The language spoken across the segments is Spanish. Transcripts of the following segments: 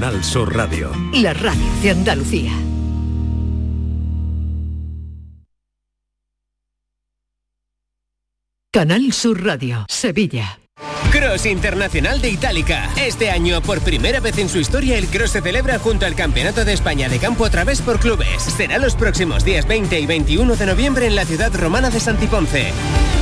Canal Sur Radio. La radio de Andalucía. Canal Sur Radio, Sevilla. Cross Internacional de Itálica. Este año, por primera vez en su historia, el Cross se celebra junto al Campeonato de España de Campo a través por clubes. Será los próximos días 20 y 21 de noviembre en la ciudad romana de Santiponce.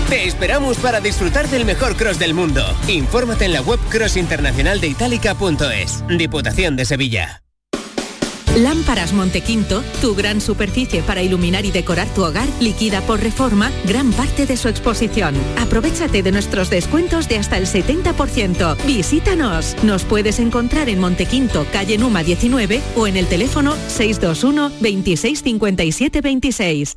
Te esperamos para disfrutar del mejor cross del mundo. Infórmate en la web crossinternacionaldeitálica.es. Diputación de Sevilla. Lámparas Montequinto, tu gran superficie para iluminar y decorar tu hogar, liquida por reforma gran parte de su exposición. Aprovechate de nuestros descuentos de hasta el 70%. Visítanos. Nos puedes encontrar en Montequinto, calle Numa 19 o en el teléfono 621 26 57 26.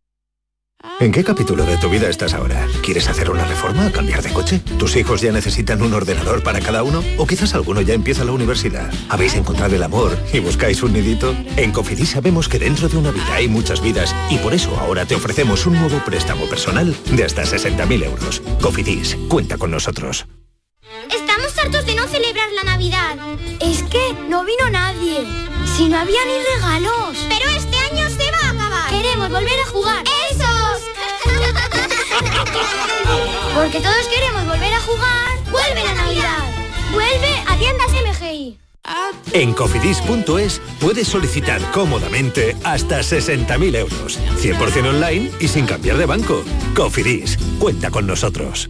¿En qué capítulo de tu vida estás ahora? ¿Quieres hacer una reforma? ¿Cambiar de coche? ¿Tus hijos ya necesitan un ordenador para cada uno? ¿O quizás alguno ya empieza la universidad? ¿Habéis encontrado el amor y buscáis un nidito? En Cofidis sabemos que dentro de una vida hay muchas vidas y por eso ahora te ofrecemos un nuevo préstamo personal de hasta 60.000 euros. Cofidis, cuenta con nosotros. Estamos hartos de no celebrar la Navidad. Es que no vino nadie. Si no había ni regalos. Pero este año se va a acabar. Queremos volver a jugar. ¡Esos! Porque todos queremos volver a jugar. ¡Vuelve la Navidad! ¡Vuelve a tiendas MGI! En cofidis.es puedes solicitar cómodamente hasta 60.000 euros. 100% online y sin cambiar de banco. Cofidis, cuenta con nosotros.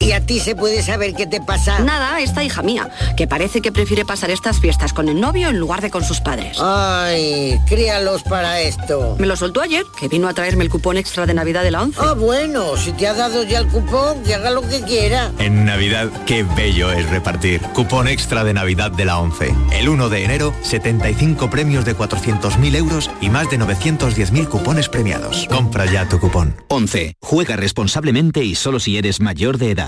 ¿Y a ti se puede saber qué te pasa? Nada, esta hija mía, que parece que prefiere pasar estas fiestas con el novio en lugar de con sus padres. Ay, críalos para esto. Me lo soltó ayer, que vino a traerme el cupón extra de Navidad de la 11. Ah, bueno, si te ha dado ya el cupón, que haga lo que quiera. En Navidad, qué bello es repartir. Cupón extra de Navidad de la 11. El 1 de enero, 75 premios de 400.000 euros y más de 910.000 cupones premiados. Compra ya tu cupón. 11. Juega responsablemente y solo si eres mayor de edad.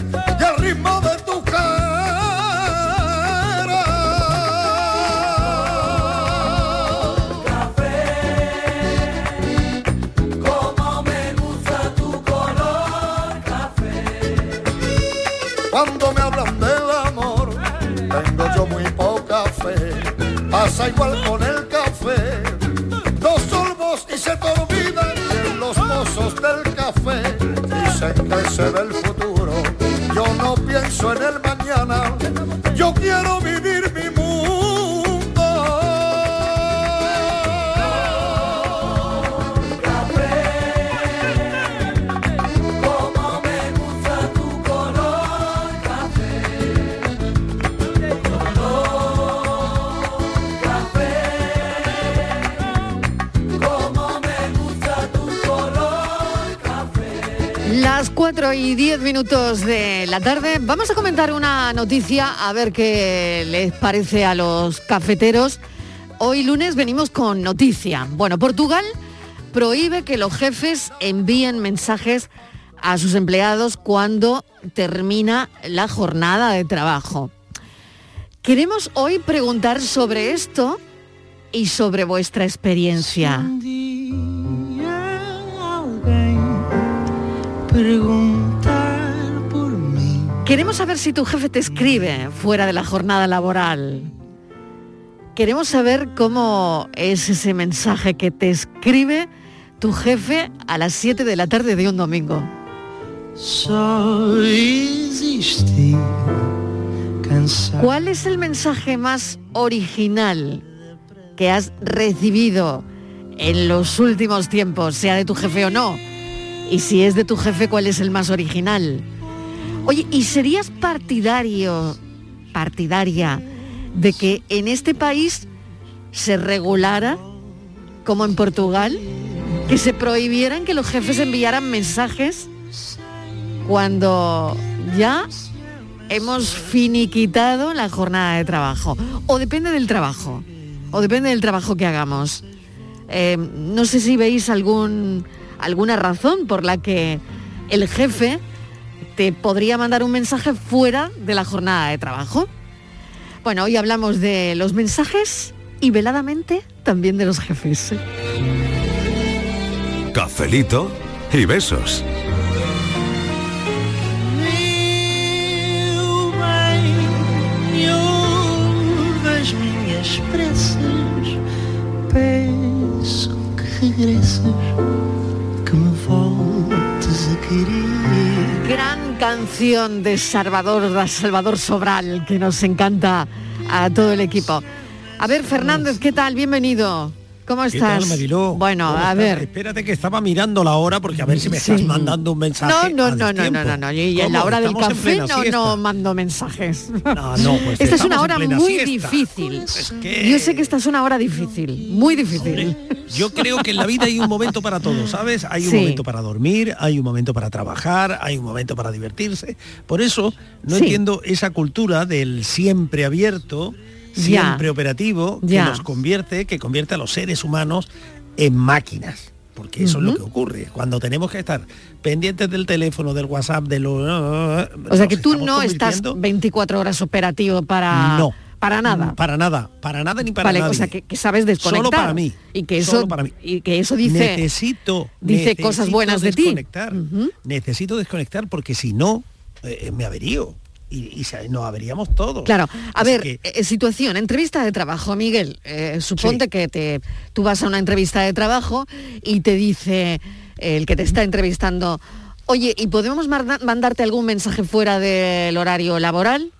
Pasa igual con el café. Dos sorbos y se te olvidan de los pozos del café. Dicen que se ve el futuro. Yo no pienso en el mañana. Las 4 y 10 minutos de la tarde. Vamos a comentar una noticia a ver qué les parece a los cafeteros. Hoy lunes venimos con noticia. Bueno, Portugal prohíbe que los jefes envíen mensajes a sus empleados cuando termina la jornada de trabajo. Queremos hoy preguntar sobre esto y sobre vuestra experiencia. Queremos saber si tu jefe te escribe fuera de la jornada laboral. Queremos saber cómo es ese mensaje que te escribe tu jefe a las 7 de la tarde de un domingo. ¿Cuál es el mensaje más original que has recibido en los últimos tiempos, sea de tu jefe o no? Y si es de tu jefe, ¿cuál es el más original? Oye, ¿y serías partidario, partidaria, de que en este país se regulara, como en Portugal, que se prohibieran que los jefes enviaran mensajes cuando ya hemos finiquitado la jornada de trabajo? O depende del trabajo, o depende del trabajo que hagamos. Eh, no sé si veis algún, alguna razón por la que el jefe te podría mandar un mensaje fuera de la jornada de trabajo. Bueno, hoy hablamos de los mensajes y veladamente también de los jefes. Cafelito y besos. Gran canción de Salvador, de Salvador Sobral, que nos encanta a todo el equipo. A ver, Fernández, ¿qué tal? Bienvenido. ¿Cómo ¿Qué estás? tal, Mariló? Bueno, ¿Cómo a estás? ver. Espérate que estaba mirando la hora porque a ver si me estás Sí. mandando un mensaje. No, no, no, no, no, no, no. Y en la hora del café no, mando mensajes. No, no, pues Esta es una hora muy siesta. difícil. que- Yo sé que esta es una hora difícil, muy difícil. Yo creo que en la vida hay un momento para todo, ¿sabes? Hay un Sí. momento para dormir, hay un momento para trabajar, hay un momento para divertirse. Por eso no Sí. entiendo esa cultura del siempre abierto, Ya. siempre operativo, que Ya. nos convierte, que convierte a los seres humanos en máquinas. Porque eso es lo que ocurre. Cuando tenemos que estar pendientes del teléfono, del WhatsApp, de lo... O sea que tú no estás 24 horas operativo para, No. para nada. Para nada, para nada ni para vale, nadie. o sea que, que sabes desconectar. Solo para mí. Y que eso, Solo para mí. Y que eso dice, necesito dice necesito cosas buenas de ti. desconectar. Necesito desconectar porque si no eh, me averío y, nos averíamos todos. Claro, a Así ver, que- eh, situación, entrevista de trabajo, Miguel. eh, suponte que te, tú vas a una entrevista de trabajo y te dice eh, el que te está entrevistando, oye, ¿y podemos mandarte algún mensaje fuera del horario laboral?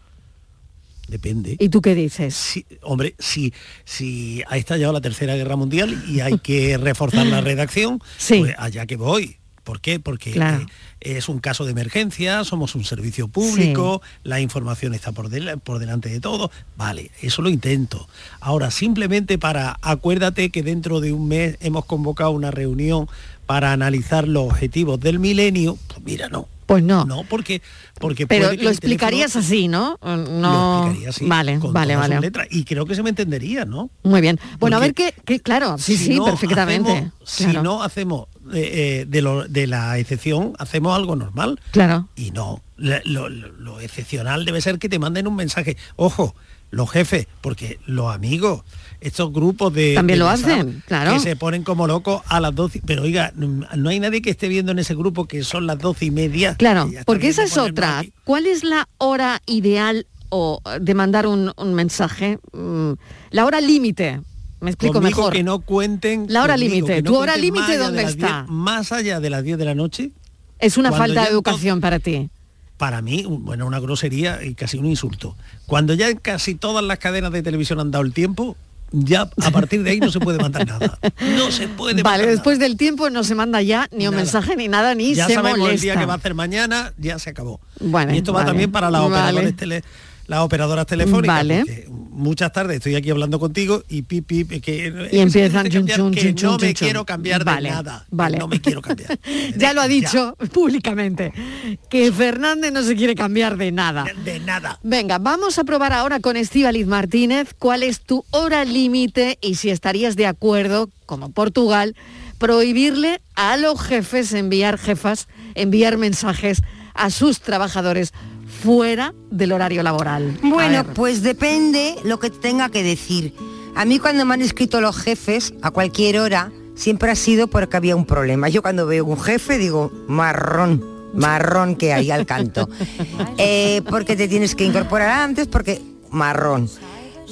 Depende. ¿Y tú qué dices? Sí, hombre, si, si ha estallado la Tercera Guerra Mundial y hay que reforzar la redacción, pues allá que voy. ¿Por qué? Porque Claro. eh, es un caso de emergencia, somos un servicio público, la información está por, del- por delante de todo. Vale, eso lo intento. Ahora, simplemente para, acuérdate que dentro de un mes hemos convocado una reunión para analizar los objetivos del milenio, pues mira, no. Pues no. No, porque, porque Pero puede que lo explicarías así, ¿no? No. Lo explicaría así, vale, con vale, todas vale. letras, y creo que se me entendería, ¿no? Muy bien. Bueno, a ver qué, claro, sí, si sí, no perfectamente. hacemos- Si no hacemos eh, eh, de, lo- de la excepción, hacemos algo normal. Claro. Y no, lo, lo- lo excepcional debe ser que te manden un mensaje. Ojo, los jefes, porque los amigos, estos grupos de... También de lo WhatsApp hacen, claro. Que se ponen como locos a las 12. Pero oiga, no hay nadie que esté viendo en ese grupo que son las doce y media. Claro, porque esa es otra. aquí. ¿Cuál es la hora ideal o de mandar un, un mensaje? Mm, La hora límite. Me explico Conmigo mejor. que no cuenten La hora límite. no ¿Tu hora límite dónde las está? 10, más allá de las 10 de la noche. Es una falta de educación para ti. para mí, bueno, una grosería y casi un insulto. Cuando ya en casi todas las cadenas de televisión han dado el tiempo, ya a partir de ahí no se puede mandar nada. No se puede Vale, mandar después del tiempo no se manda ya ni un mensaje ni nada, ni ya se sabemos molesta. el día que va a hacer mañana, ya se acabó. Bueno, y esto va también para los vale. operadores tele- las operadoras telefónicas. Vale. Muchas tardes estoy aquí hablando contigo y pip, pip, que, Y empiezan chun, cambiar, chun, que chun, no me quiero cambiar Vale, de nada. vale. No me quiero cambiar. ya lo ha dicho públicamente, que Fernández no se quiere cambiar de nada. De nada. Venga, vamos a probar ahora con Estíbaliz Martínez cuál es tu hora límite y si estarías de acuerdo, como Portugal, prohibirle a los jefes enviar jefas, enviar mensajes a sus trabajadores fuera del horario laboral. Bueno, pues depende lo que tenga que decir. A mí cuando me han escrito los jefes a cualquier hora, siempre ha sido porque había un problema. Yo cuando veo un jefe digo, marrón, marrón que hay al canto. Eh, porque te tienes que incorporar antes, porque marrón.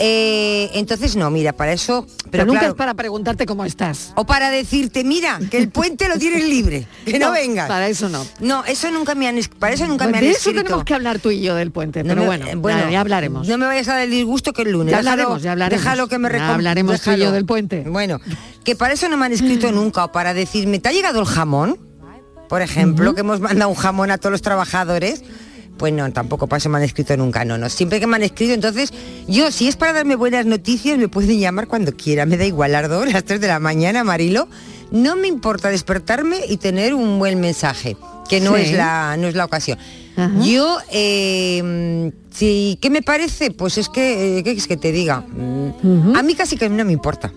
Eh, entonces no, mira, para eso... Pero Pero nunca claro, es para preguntarte cómo estás. o para decirte, mira, que el puente lo tienes libre, que no, No, vengas. para eso no. No, eso nunca me han, para eso nunca Pues me han de eso escrito. tenemos que hablar tú y yo del puente, No pero me- bueno, eh, bueno, ya, ya hablaremos. No me vayas a dar el disgusto que el lunes. Ya Déjalo- hablaremos, ya hablaremos. Déjalo que me Ya hablaremos tú y yo déjalo. del puente. Bueno, que para eso no me han escrito nunca, o para decirme, ¿te ha llegado el jamón? Por ejemplo, que hemos mandado un jamón a todos los trabajadores. Pues no, tampoco para eso me han escrito nunca, no, no. Siempre que me han escrito, entonces, yo, si es para darme buenas noticias, me pueden llamar cuando quiera. Me da igual, las dos, las 3 de la mañana, Marilo. No me importa despertarme y tener un buen mensaje, que no Sí. es la, no es la ocasión. Yo, eh, sí, ¿qué me parece? Pues es que, eh, ¿qué es que te diga? Mm, A mí casi que no me importa,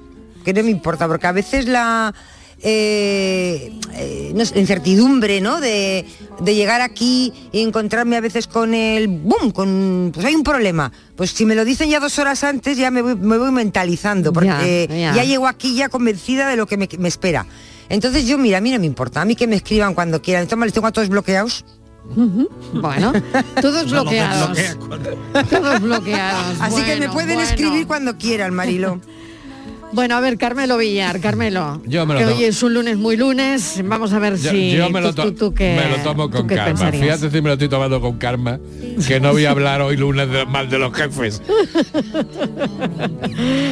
que no me importa, porque a veces la eh, eh, no sé, incertidumbre, ¿no? De, de llegar aquí y encontrarme a veces con el boom, con pues hay un problema. Pues si me lo dicen ya dos horas antes, ya me voy, me voy mentalizando, porque Ya, ya. ya llego aquí ya convencida de lo que me, me espera. Entonces yo, mira, a mí no me importa, a mí que me escriban cuando quieran. Entonces les tengo a todos bloqueados. Bueno, todos No, los bloqueados. Todos bloqueados. Así que me pueden bueno. escribir cuando quieran, Marilo. Bueno, a ver, Carmelo Villar, Carmelo. Yo me lo que tomo. hoy es un lunes muy lunes. Vamos a ver Yo, si yo me, lo tú, tú- tú qué- me lo tomo con calma. pensarías. Fíjate si me lo estoy tomando con calma, que no voy a hablar hoy lunes de- mal de los jefes.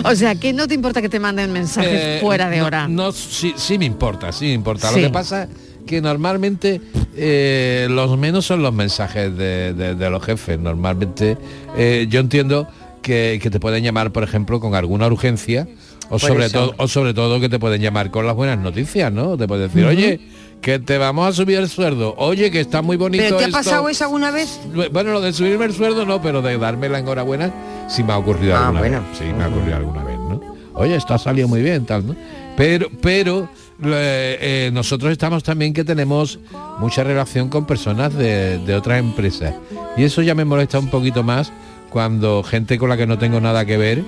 O sea, que no te importa que te manden mensajes Eh, fuera de no- hora. No, sí, sí me importa, sí me importa. Sí. Lo que pasa que normalmente eh, los menos son los mensajes de, de- de los jefes. Normalmente eh, yo entiendo que, que te pueden llamar, por ejemplo, con alguna urgencia o sobre, eso. todo, o sobre todo que te pueden llamar con las buenas noticias, ¿no? Te pueden decir, oye, que te vamos a subir el sueldo, oye, que está muy bonito ¿Pero te ha esto". pasado eso alguna vez? Bueno, lo de subirme el sueldo no, pero de darme la enhorabuena sí me ha ocurrido Ah, alguna bueno. vez. Sí, me ha ocurrido alguna vez, ¿no? Oye, esto ha salido muy bien, tal, ¿no? Pero, pero eh, eh, nosotros estamos también que tenemos mucha relación con personas de, de otras empresas. Y eso ya me molesta un poquito más cuando gente con la que no tengo nada que ver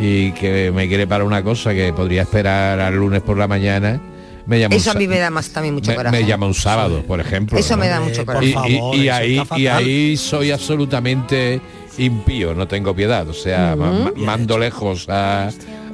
y que me quiere para una cosa que podría esperar al lunes por la mañana, me llama un Eso a mí me da más también mucho me, coraje. me llama un sábado, por ejemplo. Eso ¿no? me da mucho Y- y- coraje. y, ahí, y ahí soy absolutamente impío, no tengo piedad. O sea, ma- ma- mando lejos a,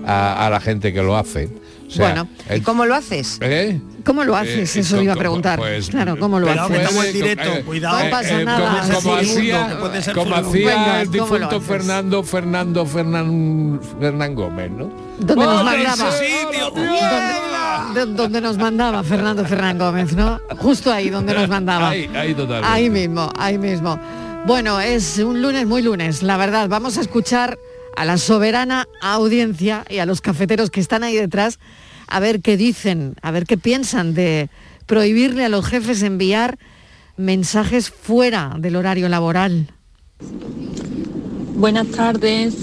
a- a la gente que lo hace. O sea, Bueno, ¿Y cómo lo haces? ¿eh? ¿Cómo lo haces? Eh, Eso iba a preguntar. pues, claro, ¿cómo lo pero haces? estamos en directo, cuidado. No pasa Eh, nada. Como, como hacía, puede ser como hacía Venga, el ¿cómo lo difunto? Fernando Fernando Fernán Fernán Gómez, ¿no? Donde nos mandaba. ese Donde, de- donde nos mandaba Fernando Fernán Gómez, ¿no? Justo ahí donde nos mandaba. Ahí, ahí totalmente. Ahí mismo, ahí mismo. Bueno, es un lunes muy lunes, la verdad. Vamos a escuchar a la soberana audiencia y a los cafeteros que están ahí detrás a ver qué dicen, a ver qué piensan de prohibirle a los jefes enviar mensajes fuera del horario laboral. Buenas tardes.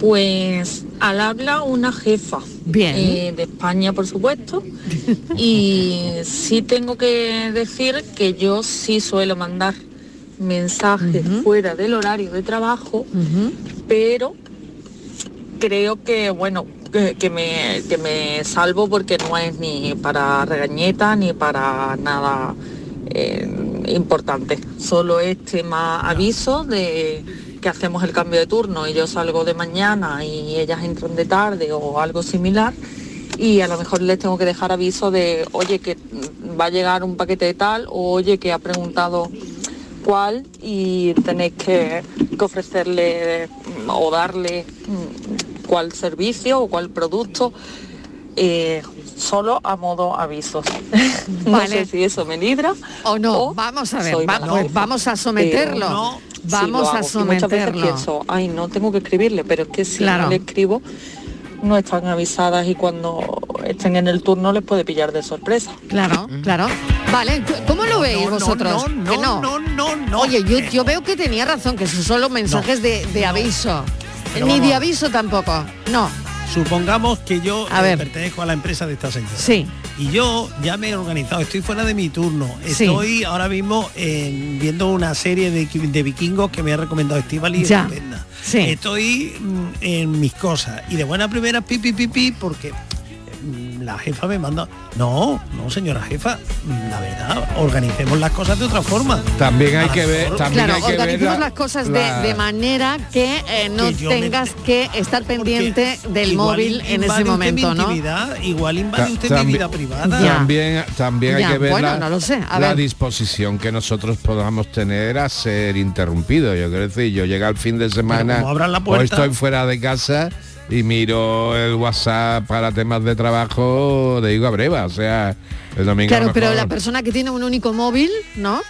Pues al habla una jefa Bien. eh, de España, por supuesto. Y sí tengo que decir que yo sí suelo mandar mensajes fuera del horario de trabajo, pero creo que, bueno, que, me, que me salvo porque no es ni para regañeta ni para nada eh, importante. Solo es tema aviso de que hacemos el cambio de turno y yo salgo de mañana y ellas entran de tarde o algo similar y a lo mejor les tengo que dejar aviso de, oye, que va a llegar un paquete de tal o oye, que ha preguntado cuál y tenéis que, que ofrecerle mm, o darle mm, cuál servicio o cuál producto eh, solo a modo avisos. no Vale. sé si eso me libra o no. vamos a ver, va- pues vamos a someterlo. Vamos a hago. Y muchas veces someterlo. pienso, ay, no tengo que escribirle, pero es que si Claro. no le escribo, no están avisadas y cuando estén en el turno les puede pillar de sorpresa. Claro, claro. Vale, ¿cómo lo veis vosotros? Que no, no, no, Oye, yo, yo veo que tenía razón, que son solo mensajes de, de aviso. Ni de aviso tampoco. No. Supongamos que yo A ver. pertenezco a la empresa de esta señora. Sí. Y yo ya me he organizado, estoy fuera de mi turno. Sí. Estoy ahora mismo eh, viendo una serie de, de vikingos que me ha recomendado Estivali Ya. estupenda. Sí. Estoy mm, en mis cosas. Y de buena primera, pi, pi, pi, pi, porque la jefa me manda. No, no, señora jefa, la verdad, organicemos las cosas de otra forma. También hay que ver, también Claro, hay que ver organicemos la- las cosas la- de, de manera que eh, no Que yo me- tengas que estar pendiente del móvil en ese momento, ¿no? igual invade usted mi vida privada. También, también Ya, hay que ver bueno, la, no lo sé, a la ver. disposición que nosotros podamos tener a ser interrumpidos. Yo quiero decir, yo llega el fin de semana como abran la o puerta- estoy fuera de casa y miro el WhatsApp para temas de trabajo, de digo a breva, o sea, el domingo Claro, pero la persona que tiene un único móvil, ¿no?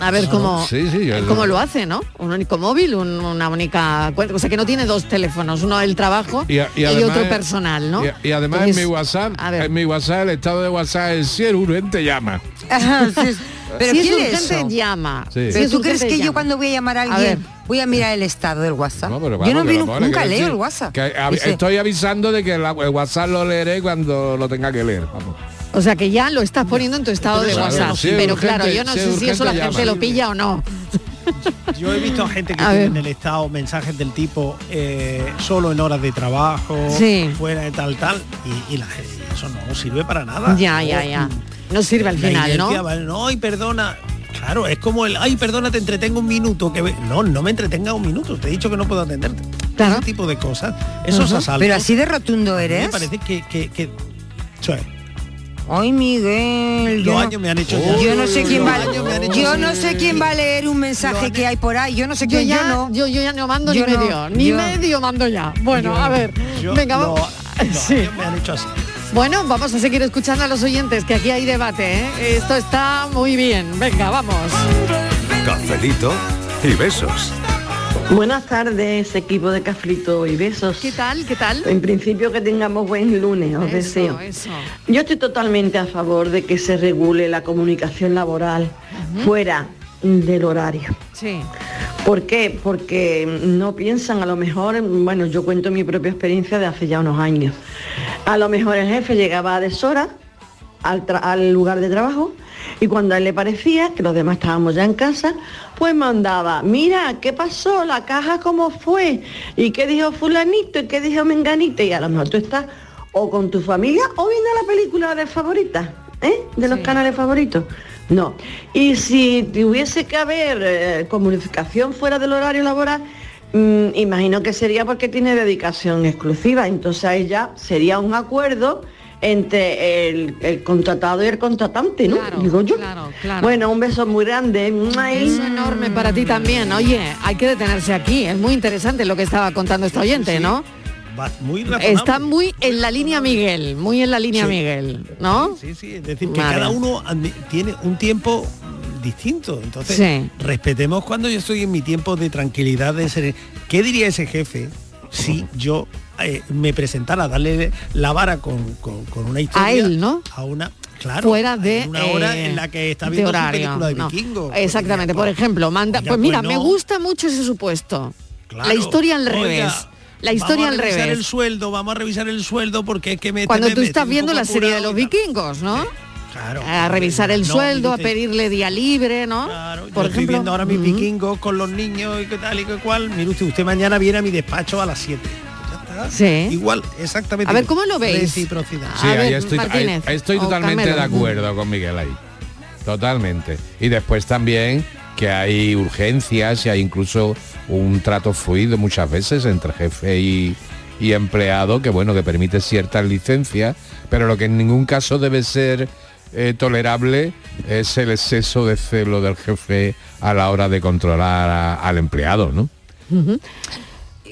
A ver cómo, sí, sí, yo- cómo lo hace, ¿no? Un único móvil, un- una única cuenta. O sea, que no tiene dos teléfonos, uno del trabajo y, y, y además- otro personal, ¿no? Y, y además Entonces, en mi WhatsApp, en mi WhatsApp, el estado de WhatsApp es si urgente llama. Pero si es ¿quién urgente, eso? llama. Sí. Si ¿Pero es tú crees que yo llama. cuando voy a llamar a A alguien ver. voy a mirar el estado del WhatsApp? No, pero yo no nunca leo el WhatsApp. que a- Dice, estoy avisando de que la- el WhatsApp lo leeré cuando lo tenga que leer. Vamos. O sea, que ya lo estás poniendo en tu estado de Claro, WhatsApp. si es pero urgente- claro, yo no si es sé si eso la urgente, gente llama. lo pilla o no. Yo he visto a gente que A tiene ver. en el estado mensajes del tipo eh, solo en horas de trabajo, Sí. fuera de tal, tal, y, y la gente, eso no sirve para nada. Ya, ya, ya. mm, No sirve al final, ¿no? no, ay, perdona. Claro, es como el, ay, perdona, te entretengo un minuto. que ve-". No, no me entretenga un minuto, te he dicho que no puedo atenderte. Ese tipo de cosas, esos Ujú. asaltos. Pero así de rotundo eres. Me parece que... que. Ay, Miguel. Los yo no- años me han hecho ya. Yo no sé quién va. Yo no sé quién va a leer un mensaje que hay por ahí. Yo no sé Yo quién. ya, yo no. yo, yo ya no mando Yo ni no, medio, ni yo- medio mando ya. Bueno, Yo- a ver, yo venga, lo- vamos. los Sí. años me han hecho así. Bueno, vamos a seguir escuchando a los oyentes, que aquí hay debate, ¿eh? Esto está muy bien. Venga, vamos. Cafelito y besos. Buenas tardes, equipo de Cafrito y Besos. ¿Qué tal? ¿Qué tal? En principio que tengamos buen lunes, os Eso, deseo. eso. Yo estoy totalmente a favor de que se regule la comunicación laboral fuera del horario. Sí. ¿Por qué? Porque no piensan a lo mejor, bueno, yo cuento mi propia experiencia de hace ya unos años. A lo mejor el jefe llegaba a deshora al, lugar de trabajo y cuando a él le parecía que los demás estábamos ya en casa, pues mandaba, mira, ¿qué pasó? La caja cómo fue, y qué dijo fulanito, y qué dijo menganito, y a lo mejor tú estás o con tu familia o viendo la película de favoritas, ¿eh? De los canales favoritos. No. Y si tuviese que haber eh, comunicación fuera del horario laboral, mm, imagino que sería porque tiene dedicación exclusiva. Entonces ahí ya sería un acuerdo entre el, el contratado y el contratante, ¿no? Digo yo. claro, claro. Bueno, un beso muy grande. Beso enorme para ti también. Oye, hay que detenerse aquí. Es muy interesante lo que estaba contando esta oyente, ¿no? Muy. Está muy en la línea Miguel, muy en la línea Sí. Miguel, ¿no? Sí, sí, es decir, que Vale. cada uno tiene un tiempo distinto. Entonces, Sí. respetemos cuando yo estoy en mi tiempo de tranquilidad, de ser. ¿Qué diría ese jefe si yo eh, me presentara a darle la vara con, con- con una historia A él, ¿no? A una, claro, Fuera de en una hora eh, en la que está de viendo su horario, película de no. vikingo. Exactamente, por ejemplo, manda, oiga, pues mira, pues me gusta mucho ese supuesto. Claro, la historia al oiga, revés. La historia al vamos a revisar revés. el sueldo, vamos a revisar el sueldo porque es que me Cuando me- tú estás viendo la serie de los vikingos, ¿no? Claro. A revisar el No, sueldo, a pedirle día libre, ¿no? Yo Por estoy viendo ahora mis Ujú. vikingos con los niños y qué tal y qué cual. Mire usted, usted mañana viene a mi despacho a las 7. Ya está. Sí. Igual, exactamente. A ver. ¿cómo lo veis? Reciprocidad. Sí, A ahí ver, estoy, ahí- Martínez, ahí estoy totalmente Carmelo. de acuerdo con Miguel ahí. Totalmente. Y después también que hay urgencias y hay incluso un trato fluido muchas veces entre jefe y, y empleado que bueno, que permite ciertas licencias, pero lo que en ningún caso debe ser eh, tolerable es el exceso de celo del jefe a la hora de controlar a- al empleado, ¿no? Ujú.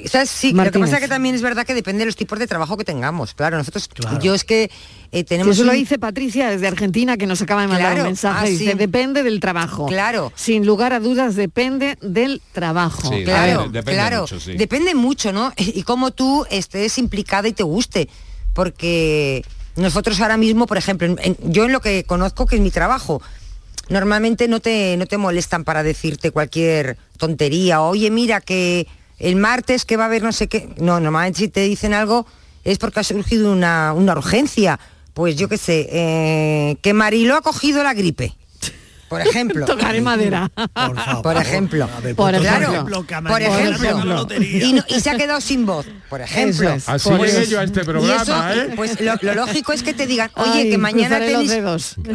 ¿sabes? Sí, lo que pasa es que también es verdad que depende de los tipos de trabajo que tengamos. Claro, nosotros, yo es que eh, tenemos... Eso lo dice Patricia desde Argentina, que nos acaba de mandar Claro, un mensaje. ah, dice, sí. depende del trabajo. Claro. Sin lugar a dudas, depende del trabajo. Sí, Claro, depende claro. mucho, sí. Depende mucho, ¿no? Y cómo tú estés implicada y te guste. Porque nosotros ahora mismo, por ejemplo, yo en lo que conozco que es mi trabajo, normalmente no te, no te molestan para decirte cualquier tontería. Oye, mira que el martes que va a haber no sé qué. No, normalmente si te dicen algo es porque ha surgido una, una urgencia. Pues yo qué sé, eh, que Marilo ha cogido la gripe. Por ejemplo. Tocaré madera. Por ejemplo. Por Claro, ejemplo. por ejemplo. Y, no- y se ha quedado sin voz, por ejemplo. Es. Así Por llegué yo a este Y programa, eso, ¿eh? pues lo, lo lógico es que te digan, oye, Ay, que mañana tenéis,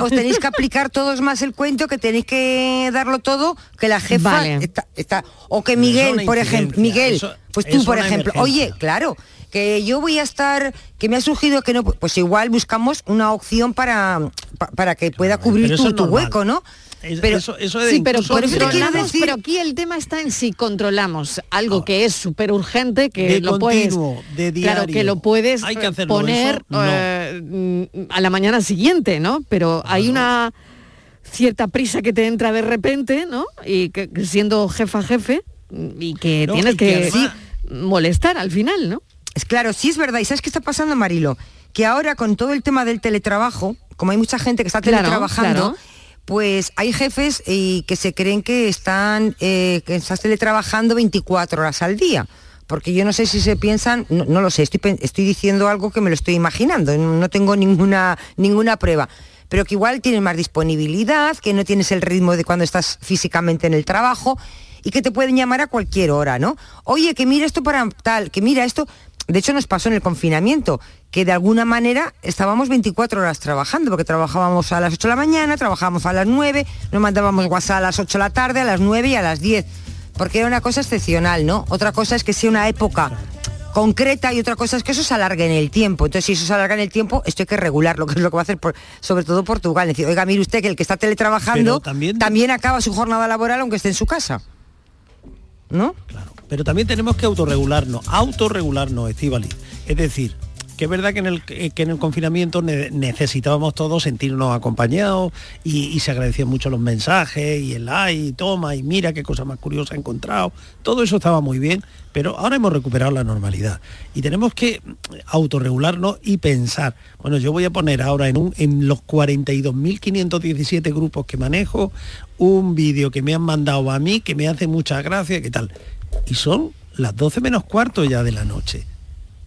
os tenéis que aplicar todos más el cuento, que tenéis que darlo todo, que la jefa Vale. está, está- o que Miguel, por ejemplo, Miguel, eso- pues tú, por ejemplo, emergencia. oye, claro, que yo voy a estar, que me ha surgido que no, pues igual buscamos una opción para, pa- para que pueda cubrir tu, tu hueco, ¿no? Es- Pero- eso, eso es Sí, pero por eso te quiero decir- pero aquí el tema está en si controlamos algo que es súper urgente, que De lo puedes, claro, que lo puedes Hay que hacerlo, poner no. eh, mm, a la mañana siguiente, ¿no? Pero hay una cierta prisa que te entra de repente, ¿no? Y que siendo jefa jefe mm, y que No, tienes y que que, además- molestar al final, ¿no? Es claro, sí es verdad. ¿Y sabes qué está pasando, Marilo? Que ahora con todo el tema del teletrabajo, como hay mucha gente que está Claro, teletrabajando, claro. Pues hay jefes y que se creen que están eh, que estás teletrabajando 24 horas al día. Porque yo no sé si se piensan, no, no lo sé, estoy, estoy diciendo algo que me lo estoy imaginando, no tengo ninguna, ninguna prueba. Pero que igual tienes más disponibilidad, que no tienes el ritmo de cuando estás físicamente en el trabajo y que te pueden llamar a cualquier hora, ¿no? Oye, que mira esto para tal, que mira esto. De hecho, nos pasó en el confinamiento, que de alguna manera estábamos 24 horas trabajando, porque trabajábamos a las 8 de la mañana, trabajábamos a las 9, nos mandábamos WhatsApp a las 8 de la tarde, a las 9 y a las 10, porque era una cosa excepcional, ¿no? Otra cosa es que sea una época concreta y otra cosa es que eso se alargue en el tiempo. Entonces, si eso se alarga en el tiempo, esto hay que regularlo, que es lo que va a hacer por- sobre todo Portugal. Decir, oiga, mire usted que el que está teletrabajando también- también acaba su jornada laboral aunque esté en su casa. ¿No? Pero también tenemos que autorregularnos, autorregularnos, Estivali. Es decir, que es verdad que en el, que en el confinamiento ne- necesitábamos todos sentirnos acompañados y, se agradecían mucho los mensajes y el like, y toma y mira qué cosa más curiosa he encontrado. Todo eso estaba muy bien, pero ahora hemos recuperado la normalidad y tenemos que autorregularnos y pensar, bueno, yo voy a poner ahora en, un, en los 42.517 grupos que manejo un vídeo que me han mandado a mí que me hace mucha gracia, ¿qué tal? Y son las 12 menos cuarto ya de la noche.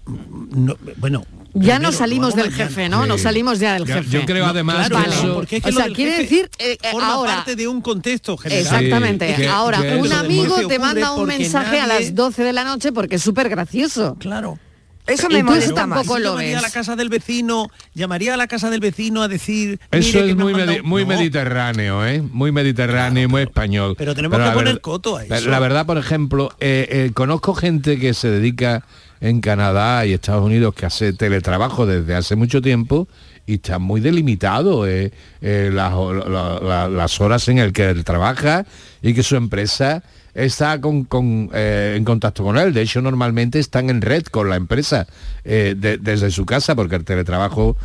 No, bueno, Ya primero, no salimos del jefe, ¿no? No Sí. salimos ya del jefe. yo creo No, además claro, que no, eso- porque es que o sea, quiere decir, eh, eh, forma ahora- parte de un contexto general. Exactamente. que- Ahora, que un amigo te manda un mensaje a las 12 de la noche porque es súper gracioso. Claro. Eso me molesta tampoco Yo lo llamaría a la ves. casa del vecino, llamaría a la casa del vecino a decir. Eso "Mire, que es me muy, mandado-". medi- muy No, mediterráneo, ¿eh? Muy mediterráneo y muy español. pero tenemos que poner coto a eso. La verdad, por ejemplo, eh, eh, conozco gente que se dedica en Canadá y Estados Unidos que hace teletrabajo desde hace mucho tiempo y está muy delimitado eh, eh, las, la- la- las horas en el que él trabaja y que su empresa está con- con, eh, en contacto con él. De hecho, normalmente están en red con la empresa eh, de- desde su casa, porque el teletrabajo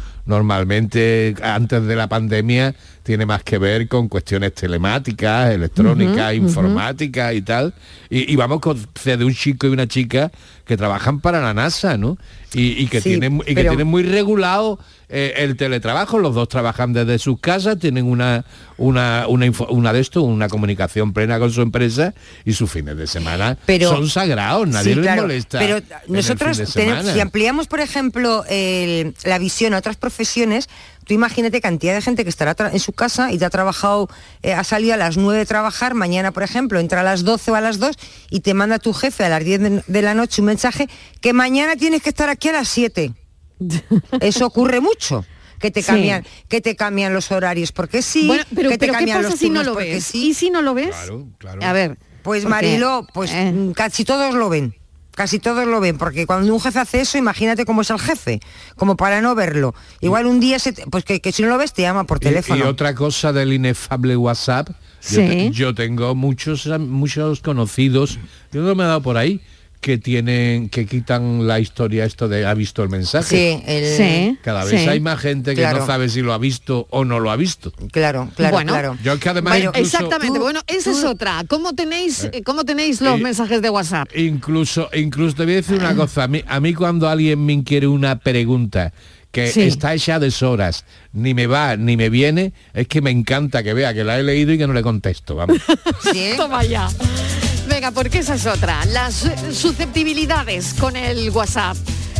normalmente antes de la pandemia tiene más que ver con cuestiones telemáticas, electrónicas, informáticas y tal. Y, y vamos con de un chico y una chica que trabajan para la NASA, ¿no? Y, y que, Sí, tienen, y que pero- tienen muy regulado eh, el teletrabajo. Los dos trabajan desde sus casas, tienen una, una, una, info- una de esto, una comunicación plena con su empresa y sus fines de semana Pero- son sagrados, nadie Sí, les claro, molesta. Pero nosotros, tenemos- si ampliamos, por ejemplo, el- la visión a otras profesiones, tú imagínate cantidad de gente que estará en su casa y te ha trabajado, eh, ha salido a las 9 de trabajar, mañana, por ejemplo, entra a las 12 o a las 2 y te manda tu jefe a las 10 de, de la noche un mensaje que mañana tienes que estar aquí a las 7. Eso ocurre mucho. Que te Sí. cambian, que te cambian los horarios porque sí, Bueno, pero, que te pero ¿qué cambian pasa los si no lo porque ves? sí. ¿Y si no lo ves? A ver. Pues porque- Marilo, pues eh. mm, casi todos lo ven. Casi todos lo ven, porque cuando un jefe hace eso, imagínate cómo es el jefe, como para no verlo. Igual un día, se te- pues que, que si no lo ves, te llama por teléfono. Y, otra cosa del inefable WhatsApp, yo, Sí. te- yo tengo muchos muchos conocidos, yo no me he dado por ahí, que tienen que quitan la historia esto de ha visto el mensaje. Sí, el- Sí, Cada vez sí. hay más gente que no sabe si lo ha visto o no lo ha visto. Claro, claro, Bueno. claro. Yo es que además Bueno, incluso- exactamente. bueno, esa es otra. ¿Cómo tenéis, eh, cómo tenéis los eh, mensajes de WhatsApp? Incluso, incluso te voy a decir una cosa. A mí, a mí cuando alguien me inquiere una pregunta que Sí. está hecha de horas, ni me va ni me viene, es que me encanta que vea que la he leído y que no le contesto. Vamos. Toma ya. Venga, porque esa es otra. Las susceptibilidades con el WhatsApp.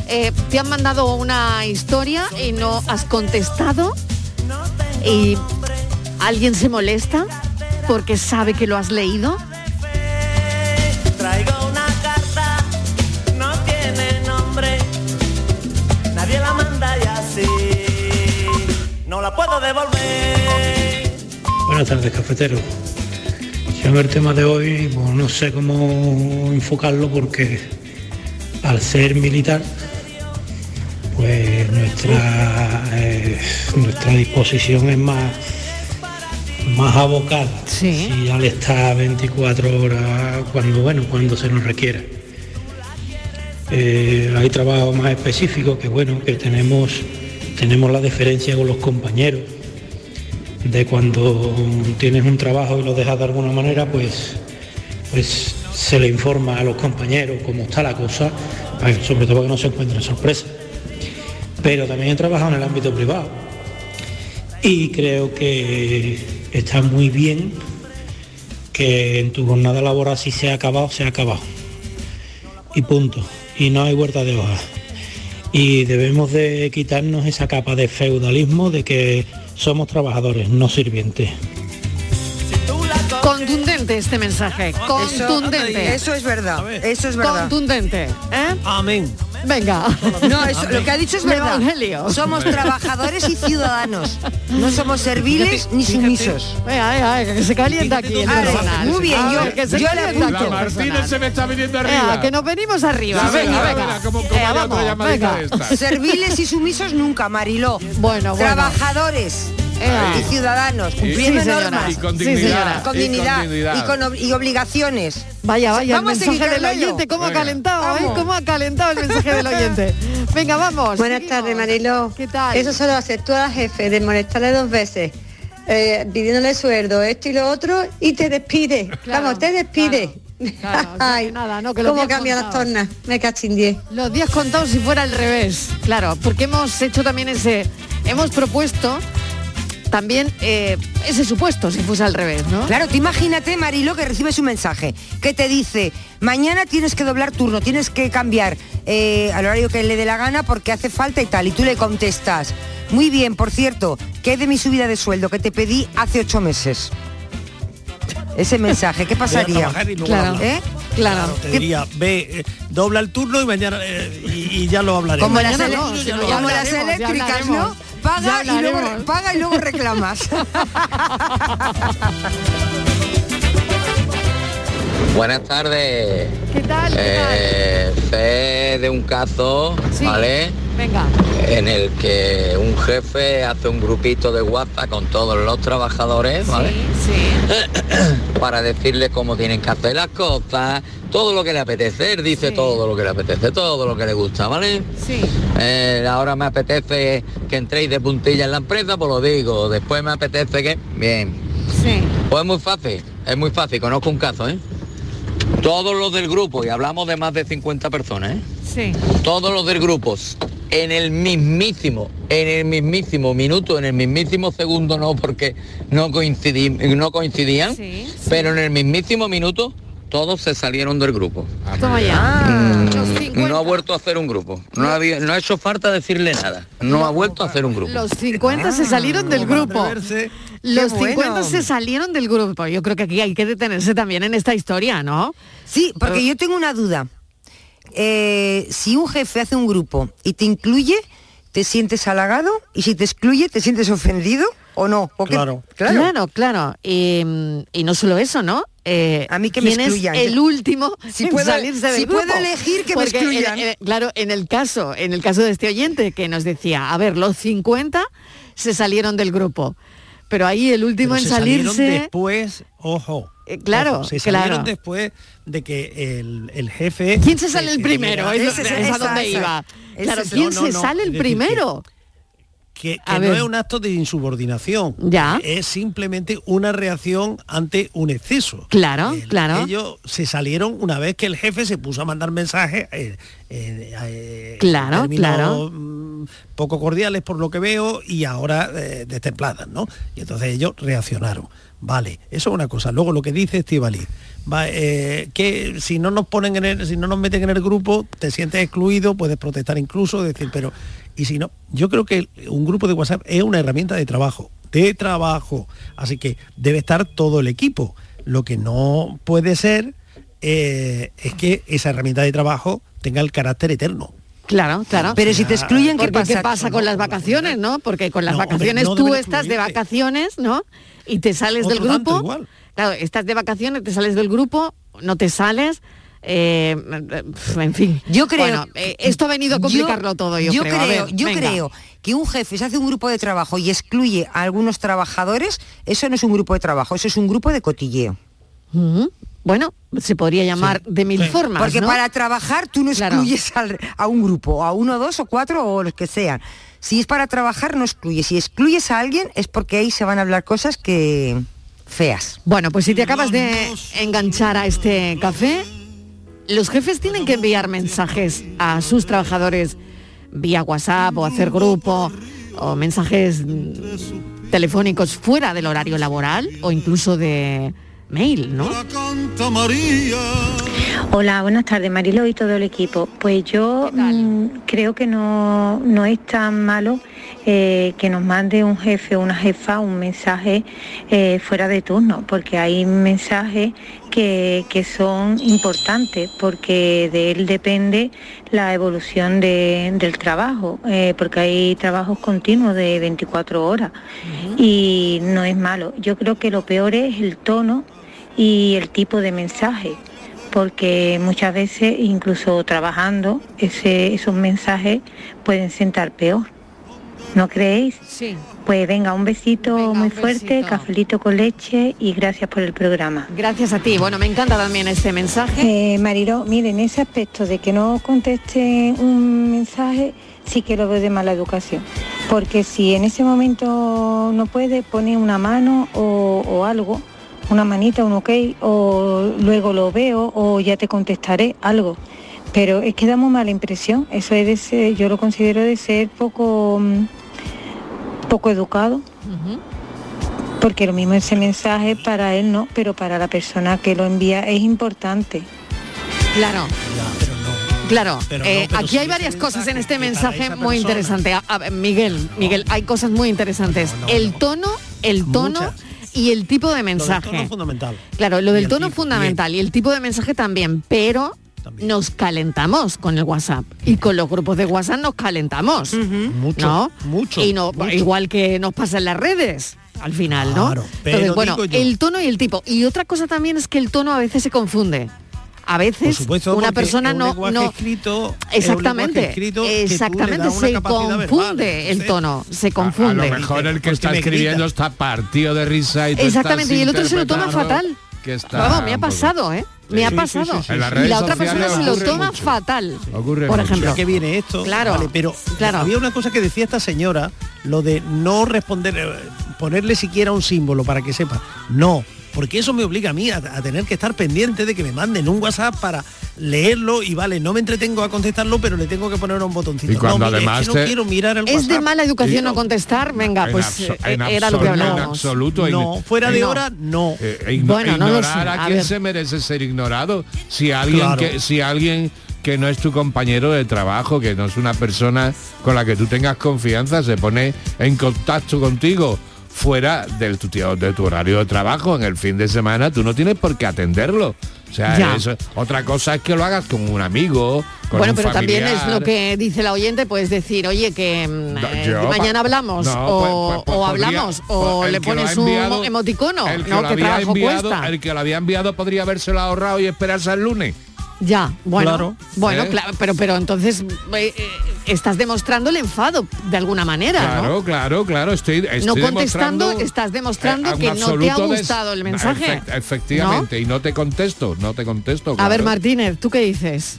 Eh, te han mandado una historia y no has contestado y alguien se molesta porque sabe que lo has leído. Traigo una carta, no tiene nombre. Nadie la manda y así. No la puedo devolver. Buenas tardes, cafetero. El tema de hoy pues, no sé cómo enfocarlo porque al ser militar, pues nuestra, eh, nuestra disposición es más, más abocada. Si al estar 24 horas cuando bueno, cuando se nos requiera. Eh, hay trabajos más específicos que bueno, que tenemos, tenemos la diferencia con los compañeros de cuando tienes un trabajo y lo dejas de alguna manera, pues, pues se le informa a los compañeros cómo está la cosa, sobre todo que no se encuentren sorpresas. Pero también he trabajado en el ámbito privado y creo que está muy bien que en tu jornada laboral si se ha acabado, se ha acabado. Y punto. Y no hay vuelta de hoja. Y debemos de quitarnos esa capa de feudalismo de que somos trabajadores, no sirvientes. Contundente este mensaje. Contundente. Eso es verdad. Eso es verdad. Contundente. ¿eh? Amén. Venga. No, eso- lo que ha dicho es verdad. Evangelio. Somos trabajadores y ciudadanos. No somos serviles ni sumisos. Venga, venga, venga, que se calienta aquí el personal. muy bien, yo- ver, que se yo le calienta aquí La Martínez se me está viniendo Venga, arriba. que nos venimos arriba. Sí, venga, venga. venga, como- como Venga, otra vamos, venga. Serviles y sumisos nunca, Mariló. Bueno, bueno. Trabajadores. Y ciudadanos, cumpliendo Sí, normas. Y con dignidad. Con y con dignidad. Y con ob- y obligaciones. Vaya, vaya, el Vamos a seguir mensaje del oyente, cómo ha calentado, ¿eh? Cómo ha calentado el mensaje del oyente. Venga, vamos. Buenas tardes, Mariló. ¿Qué tal? Eso solo hace tú al jefe de molestarle dos veces, eh, pidiéndole sueldo, esto y lo otro, y te despide. Vamos, te despide. Ay, nada, no, que los ¿Cómo cambian las tornas? Me cachin 10. Los días contados si fuera al revés. Claro, porque hemos hecho también ese, hemos propuesto también eh, ese supuesto si fuese al revés, ¿no? Claro, tú imagínate, Marilo, que recibes un mensaje que te dice, mañana tienes que doblar turno, tienes que cambiar eh, al horario que le dé la gana porque hace falta y tal. Y tú le contestas, muy bien, por cierto, ¿qué de mi subida de sueldo que te pedí hace ocho meses? Ese mensaje, ¿qué Voy a pasaría? Claro. ¿eh? Claro. Te diría, ve, eh, dobla el turno y mañana eh, y, y ya lo hablaremos. Como las, no, como las eléctricas, ¿no? Paga y, luego, paga y luego reclamas. Buenas tardes. ¿Qué tal? ¿Qué Eh, sé de un caso, Sí. ¿vale? Venga. En el que un jefe hace un grupito de WhatsApp con todos los trabajadores, ¿vale? Para decirle cómo tienen que hacer las cosas, todo lo que le apetece, él dice todo lo que le apetece, todo lo que le gusta, ¿vale? Sí. Eh, ahora me apetece que entréis de puntilla en la empresa, pues lo digo. Después me apetece que... Bien. Sí. Pues es muy fácil, es muy fácil. Conozco un caso, ¿eh? Todos los del grupo, y hablamos de más de 50 personas, ¿eh? Sí. Todos los del grupo, en el mismísimo, en el mismísimo minuto, en el mismísimo segundo no, porque no, coincidí, no coincidían, pero en el mismísimo minuto todos se salieron del grupo. Toma ya. Mm, Los 50. no ha vuelto a hacer un grupo. No, había- no ha hecho falta decirle nada. No ha vuelto a hacer un grupo. Los 50 se salieron del grupo. Los Qué 50 bueno. se salieron del grupo. Yo creo que aquí hay que detenerse también en esta historia, ¿no? Sí, porque yo tengo una duda. Eh, si un jefe hace un grupo y te incluye, ¿te sientes halagado? Y si te excluye, ¿te sientes ofendido o no? Porque- Claro, claro. claro. Y, y no solo eso, ¿no? Eh, A mí que me ¿quién es el último Si en puedo- salirse del si puedo grupo? elegir que me Porque en- excluyan. en- claro, en el caso, en el caso de este oyente que nos decía, a ver, los 50 se salieron del grupo, pero ahí el último Pero en se salirse después, ojo, Eh, claro, Ojo, se claro. salieron después de que el, el jefe... ¿Quién se sale el primero? Es, Ese- es a donde esa- iba. Claro, ¿quién no, se no, sale el primero? que, Que no ver. es un acto de insubordinación. Ya. Es simplemente una reacción ante un exceso. Claro, El- claro. Ellos se salieron una vez que el jefe se puso a mandar mensajes. eh, eh, eh, Claro, claro. mm, poco cordiales por lo que veo y ahora destempladas, ¿no? Y entonces ellos reaccionaron. Vale, eso es una cosa. Luego lo que dice Estivali, va, eh, que si no nos ponen en el, si no nos meten en el grupo, te sientes excluido, puedes protestar incluso, decir, pero y si no, yo creo que un grupo de WhatsApp es una herramienta de trabajo, de trabajo. Así que debe estar todo el equipo. Lo que no puede ser eh, es que esa herramienta de trabajo tenga el carácter eterno. Claro, claro. Pero si te excluyen, ¿qué Porque pasa? con las vacaciones, no? Porque con las No, hombre, vacaciones no tú estás de vacaciones, ¿no? Y te sales del tanto grupo. igual. Claro, estás de vacaciones, te sales del grupo, no te sales. Eh, en fin. Yo creo Bueno, eh, esto ha venido a complicarlo todo, yo, creo. A ver, yo venga. creo que un jefe se hace un grupo de trabajo y excluye a algunos trabajadores, eso no es un grupo de trabajo, eso es un grupo de cotilleo. Ujú. Bueno, se podría llamar de mil formas. Porque ¿no? para trabajar tú no Claro. excluyes al- a un grupo, a uno, dos o cuatro o los que sean. Si es para trabajar, no excluyes. Si excluyes a alguien es porque ahí se van a hablar cosas que feas. Bueno, pues si te acabas de enganchar a este café, los jefes tienen que enviar mensajes a sus trabajadores vía WhatsApp o hacer grupo o mensajes telefónicos fuera del horario laboral o incluso de mail, ¿no? Hola, buenas tardes, Marilo y todo el equipo. Pues yo mm, creo que no, no es tan malo eh, que nos mande un jefe o una jefa un mensaje eh, fuera de turno, porque hay mensajes que, que son importantes, porque de él depende la evolución de- del trabajo, eh, porque hay trabajos continuos de 24 horas y no es malo. Yo creo que lo peor es el tono y el tipo de mensaje porque muchas veces, incluso trabajando, ese- esos mensajes pueden sentar peor. ¿No creéis? Sí. Pues venga, un besito muy fuerte, besito. cafelito con leche y gracias por el programa. Gracias a ti. Bueno, me encanta también este mensaje. Eh, Mariló, mire, en ese aspecto de que no conteste un mensaje, sí que lo veo de mala educación. Porque si en ese momento no puede, pone una mano o, o algo, una manita, un ok, o luego lo veo o ya te contestaré algo. Pero es que da muy mala impresión. Eso es de ser, yo lo considero de ser poco, mm, poco educado. Porque lo mismo ese mensaje para él no, pero para la persona que lo envía es importante. Claro. Claro, Pero no, eh, aquí hay varias cosas en este mensaje muy persona- interesante. A- a ver, Miguel, Miguel, hay cosas muy interesantes. el tono, el tono Muchas. y el tipo de Lo del mensaje. tono fundamental. Claro, lo del el tono tipo, fundamental y el tipo de mensaje también, pero nos calentamos con el WhatsApp y con los grupos de WhatsApp nos calentamos, Mucho, ¿no? mucho, Y no, mucho. igual que nos pasa en las redes al final, ¿no? Claro, pero bueno, el tono y el tipo. Y otra cosa también es que el tono a veces se confunde. A veces supuesto, una persona un no, no escrito, exactamente, escrito exactamente se verbal. confunde el tono, se A confunde. lo mejor el que está escribiendo está partido de risa y tú Exactamente, y el otro se lo toma fatal. Que está me ha pasado, ¿eh? Me ha Sí, pasado. sí, sí, y la otra persona se lo toma mucho. fatal. Ocurre Por ejemplo. ¿A qué viene esto? Claro, Vale, pero claro. había una cosa que decía esta señora, lo de no responder, eh, ponerle siquiera un símbolo para que sepa. No, porque eso me obliga a mí a, a tener que estar pendiente de que me manden un WhatsApp para leerlo y vale, no me entretengo a contestarlo, pero le tengo que poner un botoncito. Y cuando no, mire, es además que no quiero mirar el Es WhatsApp. de mala educación no contestar, venga, En pues eh, era lo que absoluto, en hablábamos. absoluto. No, fuera de hora, no. Eh, igno- Bueno, no lo sé, ignorar a a quién ver. se merece ser ignorado. Si alguien Claro. que si alguien que no es tu compañero de trabajo, que no es una persona con la que tú tengas confianza, se pone en contacto contigo fuera del tu, de tu horario de trabajo en el fin de semana, tú no tienes por qué atenderlo. O sea, eso- otra cosa es que lo hagas con un amigo, con Bueno, un pero también es lo que dice la oyente, puedes decir, oye, que mm, No, eh, mañana hablamos, no, o, pues- pues- pues o podría- hablamos, o le pones ha un enviado- emoticono, el que ¿no? lo Que había enviado, cuesta. el que lo había enviado podría habérselo ahorrado y esperarse al lunes. Ya, bueno, Claro. bueno, ¿Eh? claro, pero pero entonces eh, eh, estás demostrando el enfado de alguna manera, Claro, ¿no? claro, claro, estoy, estoy no contestando, demostrando, estás demostrando eh, un que no te ha gustado el mensaje. efect- efectivamente, y no te contesto, no te contesto. A ver. Martínez, ¿tú qué dices?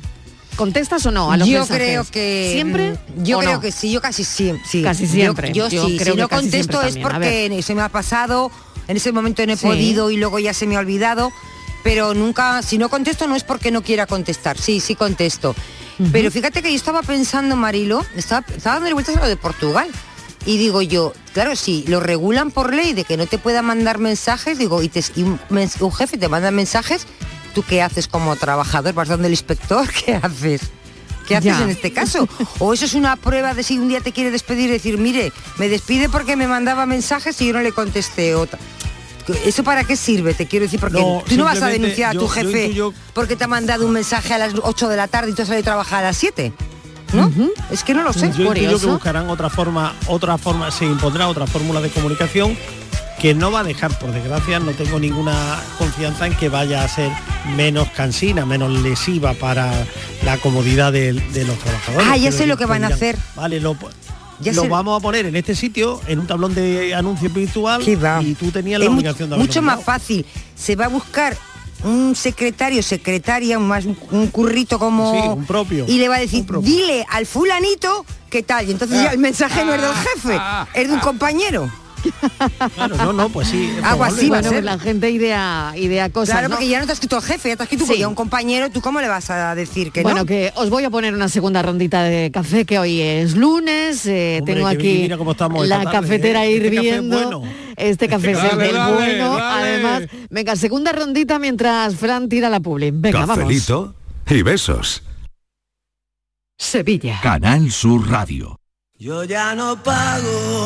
¿Contestas o no a los yo mensajes? creo que siempre. yo creo no? que sí yo casi sí, sí. Casi siempre. yo, Yo sí creo si que no contesto siempre es porque se me ha pasado en ese momento no he Sí. podido y luego ya se me ha olvidado pero nunca si no contesto no es porque no quiera contestar sí sí contesto pero fíjate que yo estaba pensando Marilo estaba, estaba dando vueltas a lo de Portugal y digo yo, claro, si lo regulan por ley de que no te pueda mandar mensajes, digo, y, te- y un, jefe te manda mensajes, ¿tú qué haces como trabajador? ¿Vas donde el inspector? ¿Qué haces? ¿Qué haces Ya. en este caso? O eso es una prueba de si un día te quiere despedir y decir, mire, me despide porque me mandaba mensajes y yo no le contesté otra. ¿Eso para qué sirve? Te quiero decir, porque No, tú no vas a denunciar a tu yo- yo jefe porque te ha mandado un mensaje a las 8 de la tarde y tú has salido a trabajar a las 7. ¿No? Es que no lo sé. Yo intuyo que buscarán otra forma, otra forma, se impondrá otra fórmula de comunicación que no va a dejar, por desgracia, no tengo ninguna confianza en que vaya a ser menos cansina, menos lesiva para la comodidad de, de los trabajadores. Ah, ya sé lo que van a hacer. Vale, lo, Ya lo vamos a poner en este sitio, en un tablón de anuncio virtual, y tú tenías la Es obligación de mucho más fácil. Se va a buscar un secretario, secretaria, un más un, currito como Sí, un propio, y le va a decir, dile al fulanito qué tal. Y entonces ya el mensaje no es del jefe, es de un compañero. Claro, no, no, pues sí. Algo así va a Bueno, ser. la gente idea, idea cosas. Claro, ¿no? porque ya no te has escrito el jefe, ya te has escrito Sí. a un compañero, ¿tú cómo le vas a decir que bueno, no? que os voy a poner una segunda rondita de café, que hoy es lunes. eh, Hombre, tengo aquí mira cómo estamos esta la tarde, cafetera ¿eh? Este café es hirviendo. bueno. Este café es Dale, el dale, bueno. dale. Además, venga, segunda rondita mientras Fran tira la publi. Venga, vamos. Cafelito y besos. Sevilla. Canal Sur Radio. Yo ya no pago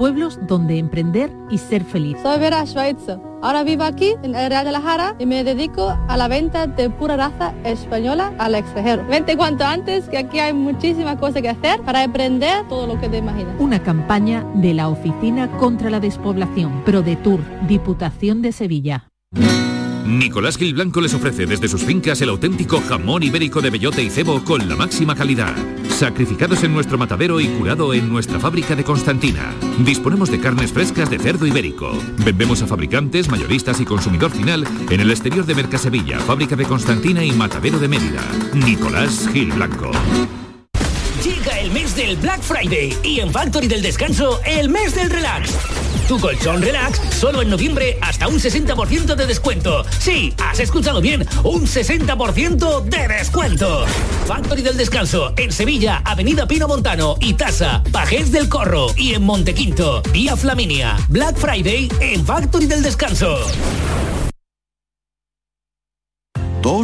pueblos donde emprender y ser feliz. Soy Vera Schweitzer. Ahora vivo aquí en el Real de la Jara y me dedico a la venta de pura raza española al extranjero. Vente cuanto antes que aquí hay muchísimas cosas que hacer para emprender todo lo que te imaginas. Una campaña de la Oficina contra la Despoblación, ProDetour, Diputación de Sevilla. Nicolás Gil Blanco les ofrece desde sus fincas el auténtico jamón ibérico de bellota y cebo con la máxima calidad. Sacrificados en nuestro matadero y curado en nuestra fábrica de Constantina. Disponemos de carnes frescas de cerdo ibérico. Vendemos a fabricantes, mayoristas y consumidor final en el exterior de Mercasevilla, fábrica de Constantina y matadero de Mérida. Nicolás Gil Blanco. Llega el mes del Black Friday y en Factory del Descanso el mes del relax. Tu colchón relax solo en noviembre hasta un 60% de descuento. Sí, has escuchado bien, un 60% de descuento. Factory del Descanso en Sevilla, Avenida Pino Montano y Tasa, Pajés del Corro y en Montequinto, Vía Flaminia. Black Friday en Factory del Descanso.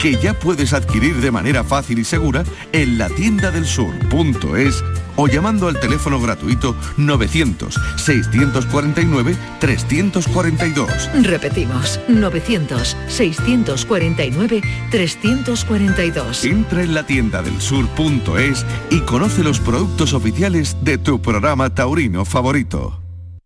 que ya puedes adquirir de manera fácil y segura en la tienda del sur.es o llamando al teléfono gratuito 900-649-342. Repetimos, 900-649-342. Entra en la tienda del sur.es y conoce los productos oficiales de tu programa taurino favorito.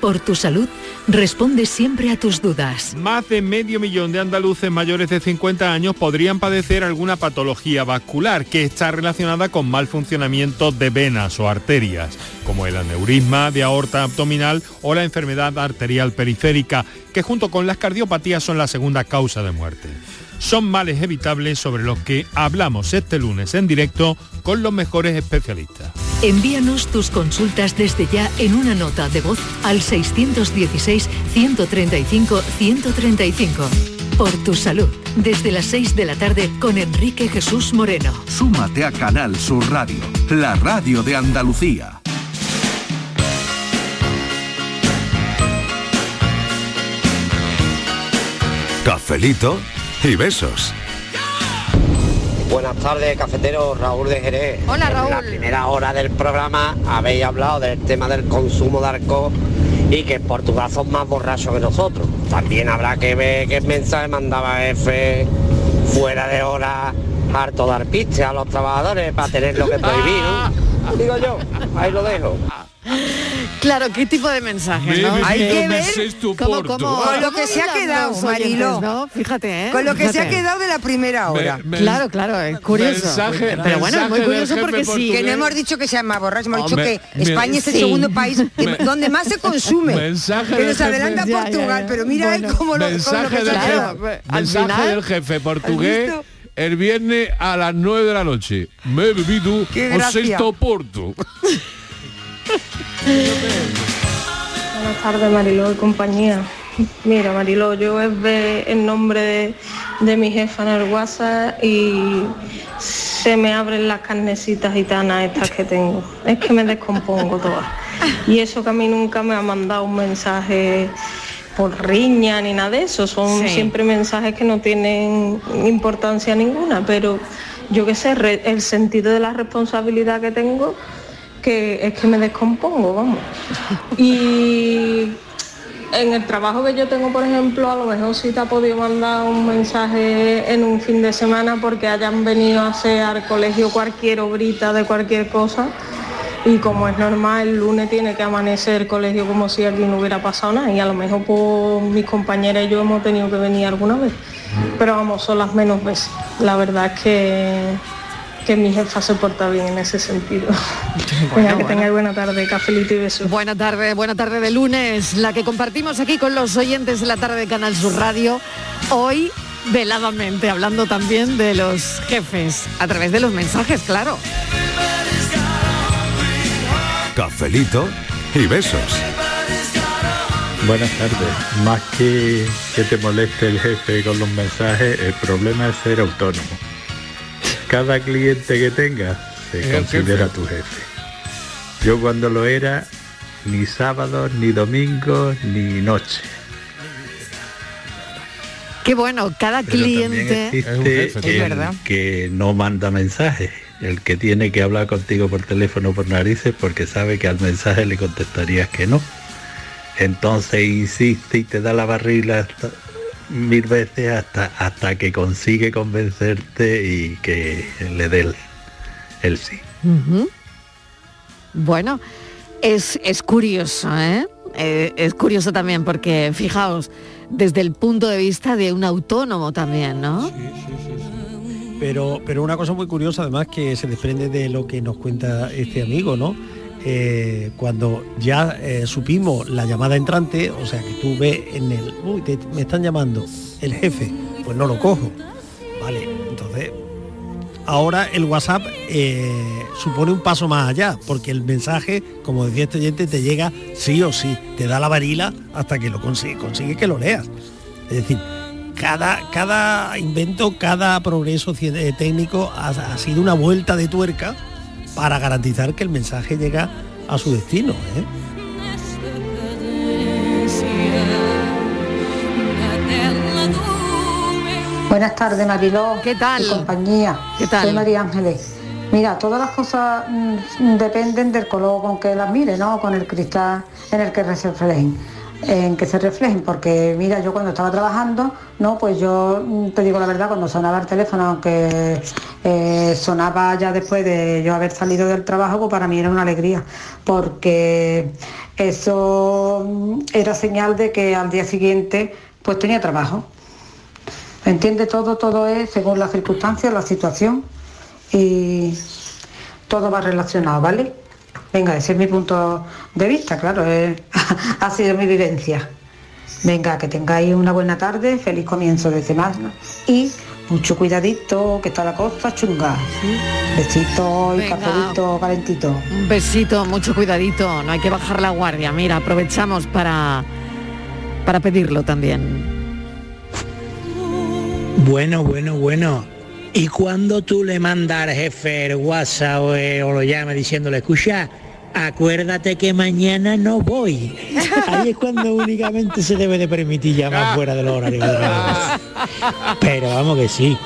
por tu salud, responde siempre a tus dudas. Más de medio millón de andaluces mayores de 50 años podrían padecer alguna patología vascular que está relacionada con mal funcionamiento de venas o arterias, como el aneurisma de aorta abdominal o la enfermedad arterial periférica, que junto con las cardiopatías son la segunda causa de muerte. Son males evitables sobre los que hablamos este lunes en directo con los mejores especialistas. Envíanos tus consultas desde ya en una nota de voz al 616-135-135. Por tu salud, desde las 6 de la tarde con Enrique Jesús Moreno. Súmate a Canal Sur Radio, la radio de Andalucía. Cafelito y besos. Buenas tardes, cafetero Raúl de Jerez. Hola, En la Raúl. primera hora del programa habéis hablado del tema del consumo de alcohol y que en Portugal son más borrachos que nosotros. También habrá que ver qué mensaje mandaba F fuera de hora harto dar piste a los trabajadores para tener lo que prohibir, ¿no? Digo yo, ahí lo dejo. Claro, ¿qué tipo de mensaje, no? Hay que ¿Cómo- ver cómo- cómo- con lo que se ha quedado, Mariló. ¿no? Fíjate, ¿eh? Con lo que se ha Fíjate. quedado de la primera hora. claro, claro, es curioso. Mensaje- pero bueno, es muy mensaje curioso porque jefe sí. Que no hemos dicho que sea más borracho, hemos Hombre, dicho que mira, España es el sí. segundo país que- Me- donde más se consume. Mensaje que nos jefe. adelanta Ya, ya, Portugal, ya. pero mira Bueno, él cómo lo, cómo lo mensaje que del se ha jefe, quedado. mensaje del jefe portugués el viernes a las 9 de la noche. Me he bebido un sexto porto. Buenas tardes, Mariló y compañía. Mira, Mariló, yo es ver el nombre de, de mi jefa en el WhatsApp y se me abren las carnecitas gitanas estas que tengo. Es que me descompongo todas. Y eso que a mí nunca me ha mandado un mensaje por riña ni nada de eso. Son Sí. siempre mensajes que no tienen importancia ninguna, pero yo qué sé, el sentido de la responsabilidad que tengo que es que me descompongo, vamos. Y en el trabajo que yo tengo, por ejemplo, a lo mejor sí te ha podido mandar un mensaje en un fin de semana porque hayan venido a hacer al colegio cualquier obrita de cualquier cosa. Y como es normal, el lunes tiene que amanecer el colegio como si aquí no hubiera pasado nada. Y a lo mejor por mis compañeras y yo hemos tenido que venir alguna vez. Pero vamos, son las menos veces. La verdad es que, que mi jefa se porta bien en ese sentido. Venga, que bueno. tengáis buena tarde, cafelito y besos. Buena tarde, buena tarde de lunes, la que compartimos aquí con los oyentes de la tarde de Canal Sur Radio. Hoy, veladamente, hablando también de los jefes, a través de los mensajes, claro. Cafelito y besos. Buenas tardes. Más que que te moleste el jefe con los mensajes, el problema es ser autónomo. Cada cliente que tengas se Es considera tu jefe. Yo cuando lo era, ni sábados, ni domingos, ni noche. Qué bueno, cada Pero cliente... existe el que no manda mensajes, el que tiene que hablar contigo por teléfono por narices porque sabe que al mensaje le contestarías que no. Entonces insiste y te da la barrila hasta- mil veces hasta, hasta que consigue convencerte y que le dé el, el sí. Bueno, es, es curioso, ¿eh? Eh, Es curioso también porque, fijaos, desde el punto de vista de un autónomo también, ¿no? Pero, pero una cosa muy curiosa además que se desprende de lo que nos cuenta este amigo, ¿no? Eh, cuando ya eh, supimos la llamada entrante, o sea que tú ves en el, uy, me están llamando el jefe, pues no lo cojo. Vale, entonces ahora el WhatsApp eh, supone un paso más allá, porque el mensaje, como decía este oyente, te llega sí o sí, te da la varila hasta que lo consigue, consigue que lo leas. Es decir, cada, cada invento, cada progreso técnico ha sido una vuelta de tuerca para garantizar que el mensaje llega a su destino. ¿eh? Buenas tardes, Mariló. ¿Qué tal? Y compañía. ¿Qué tal? Soy María Ángeles. Mira, todas las cosas mm, dependen del color con que las mire, ¿no? Con el cristal en el que se reflejen. En que se reflejen, porque mira, yo cuando estaba trabajando, no, pues yo mm, te digo la verdad, cuando sonaba el teléfono, aunque eh, sonaba ya después de yo haber salido del trabajo, pues para mí era una alegría, porque eso mm, era señal de que al día siguiente pues tenía trabajo. ¿Entiende? Todo, todo es según las circunstancias, la situación y todo va relacionado, ¿vale? Venga, ese es mi punto de vista, claro, es- ha sido mi vivencia. Venga, que tengáis una buena tarde, feliz comienzo de semana y mucho cuidadito, que está la cosa chunga. Besito y Venga. cafelito calentito. Un besito, mucho cuidadito, no hay que bajar la guardia. Mira, aprovechamos para, para pedirlo también. Bueno, bueno, bueno. Y cuando tú le mandas al jefe el WhatsApp o, eh, o lo llama diciéndole, escucha, acuérdate que mañana no voy. Ahí es cuando únicamente se debe de permitir llamar fuera del horario de trabajo. Pero vamos que sí,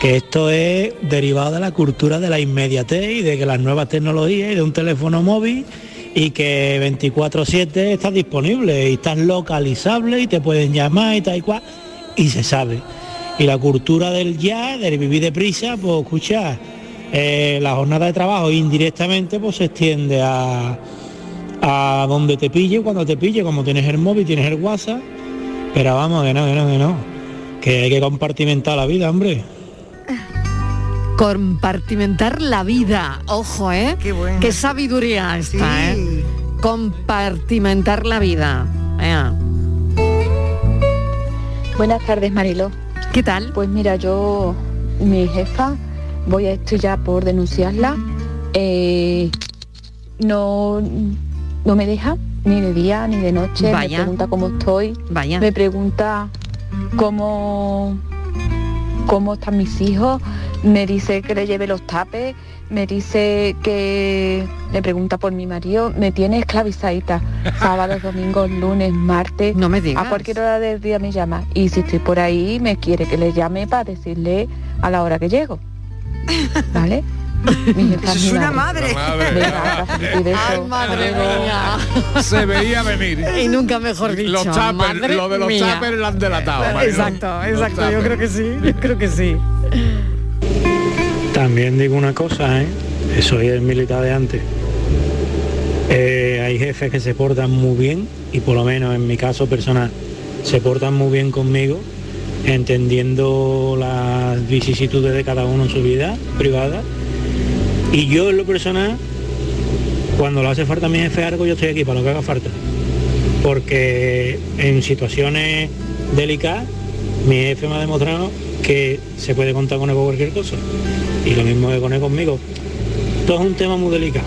que esto es derivado de la cultura de la inmediatez y de que las nuevas tecnologías y de un teléfono móvil y que 24/7 estás disponible y estás localizable y te pueden llamar y tal y cual y se sabe. Y la cultura del ya, del vivir deprisa, pues escucha, eh, la jornada de trabajo indirectamente pues se extiende a, a donde te pille, cuando te pille, como tienes el móvil, tienes el WhatsApp, pero vamos, que no, que no, que no, que hay que compartimentar la vida, hombre. Compartimentar la vida, ojo, ¿eh? Qué, sabiduría esta, ¿eh? Compartimentar la vida. Ea. Buenas tardes, Mariló. ¿Qué tal? Pues mira, yo, mi jefa, voy a esto ya por denunciarla. eh, no, no me deja ni de día ni de noche. Vaya. Me pregunta cómo estoy. Vaya. Me pregunta cómo, cómo están mis hijos. Me dice que le lleve los tapes. Me dice que le pregunta por mi marido. Me tiene esclavizadita. Sábados, domingos, lunes, martes. No me digas. A cualquier hora del día me llama. Y si estoy por ahí, me quiere que le llame para decirle a la hora que llego. ¿Vale? Jefa Es una madre. Venga, cafelito y beso. Ay, madre mía. Se veía venir. Y nunca mejor dicho. Los madre lo de los mía. tuppers lo han delatado. Mariló. Exacto, exacto. Yo creo que sí. Yo creo que sí. También digo una cosa, ¿eh? Soy el militar de antes. Eh, hay jefes que se portan muy bien y por lo menos en mi caso personal se portan muy bien conmigo, entendiendo las vicisitudes de cada uno en su vida privada. Y yo en lo personal, cuando le hace falta a mi jefe algo, yo estoy aquí para lo que haga falta. Porque en situaciones delicadas, mi jefe me ha demostrado que se puede contar con él por cualquier cosa. Y lo mismo que con él conmigo. Todo es un tema muy delicado.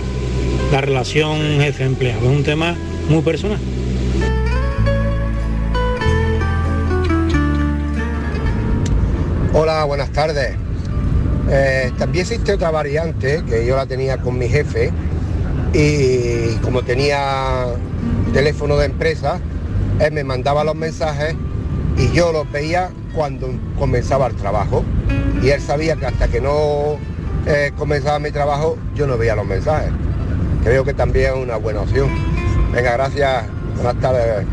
La relación jefe-empleado es un tema muy personal. Hola, buenas tardes. Eh, también existe otra variante que yo la tenía con mi jefe y como tenía teléfono de empresa, él me mandaba los mensajes y yo los veía cuando comenzaba el trabajo. Y él sabía que hasta que no eh, comenzaba mi trabajo yo no veía los mensajes. Creo que también es una buena opción. Venga, gracias. Buenas tardes.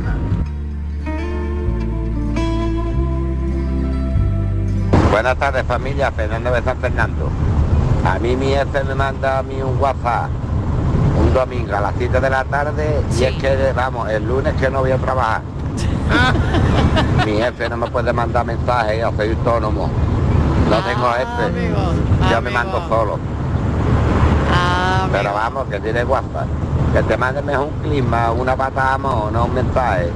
Buenas tardes familia, Fernando de San Fernando. A mí mi jefe me manda a mí un WhatsApp un domingo a las 7 de la tarde y es que, vamos, el lunes que no voy a trabajar. mi jefe no me puede mandar mensajes, yo soy autónomo. No tengo jefe, yo me mando solo. Pero vamos, que tiene WhatsApp. Que te mande mejor un clima, una patada o no un mensaje.